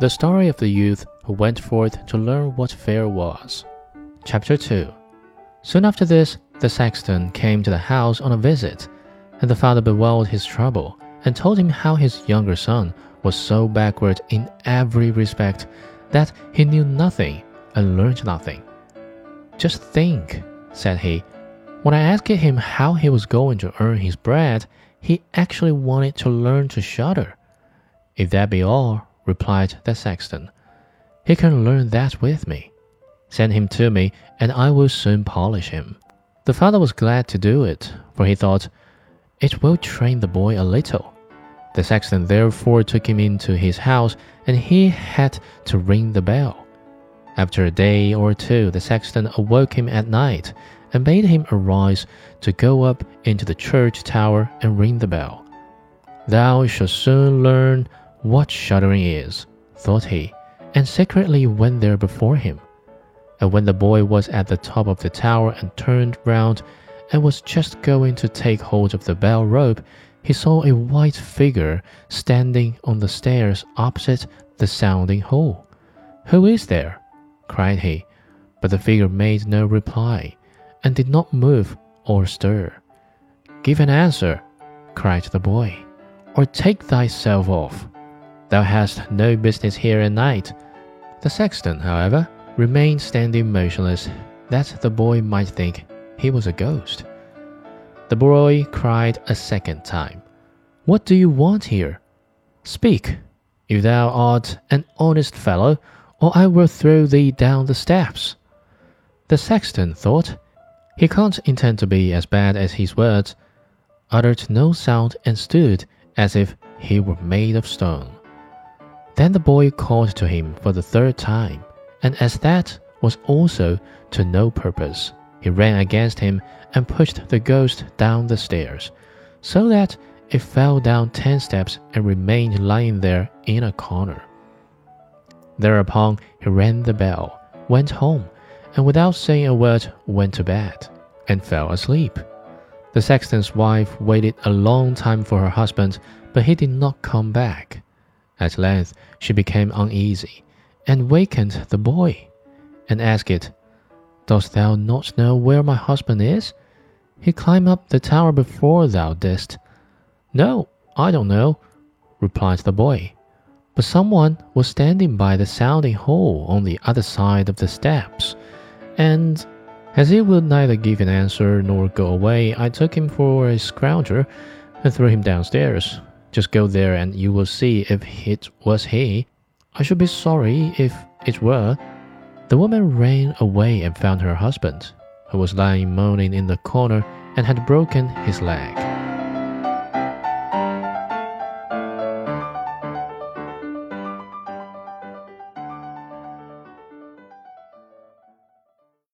The story of the youth who went forth to learn what fear was. Chapter 2 Soon after this, the sexton came to the house on a visit, and the father bewailed his trouble and told him how his younger son was so backward in every respect that he knew nothing and learned nothing. Just think, said he. When I asked him how he was going to earn his bread, he actually wanted to learn to shudder. If that be all, replied the sexton, he can learn that with me. Send him to me, and I will soon polish him. The father was glad to do it, for he thought, It will train the boy a little. The sexton therefore took him into his house, and he had to ring the bell. After a day or two, the sexton awoke him at night and bade him arise to go up into the church tower and ring the bell. Thou shalt soon learn what shuddering is, thought he, and secretly went there before him. And when the boy was at the top of the tower and turned round and was just going to take hold of the bell rope, he saw a white figure standing on the stairs opposite the sounding hole. Who is there? cried he, but the figure made no reply, and did not move or stir. Give an answer, cried the boy, or take thyself off. Thou hast no business here at night. The sexton, however, remained standing motionless, that the boy might think he was a ghost. The boy cried a second time, What do you want here? Speak, if thou art an honest fellow, or I will throw thee down the steps. The sexton thought, He can't intend to be as bad as his words, uttered no sound, and stood as if he were made of stone. Then the boy called to him for the third time and as that was also to no purpose, he ran against him and pushed the ghost down the stairs, so that it fell down ten steps and remained lying there in a corner. Thereupon he rang the bell, went home, and without saying a word went to bed, and fell asleep. The sexton's wife waited a long time for her husband, but he did not come back. At length she became uneasy and wakened the boy, and asked it, Dost thou not know where my husband is? He climbed up the tower before thou didst. No, I don't know, replied the boy. But someone was standing by the sounding hole on the other side of the steps, and as he would neither give an answer nor go away, I took him for a scrounger and threw him downstairs. Just go there and you will see if it was he. I should be sorry if it were. The woman ran away and found her husband, who was lying moaning in the corner and had broken his leg.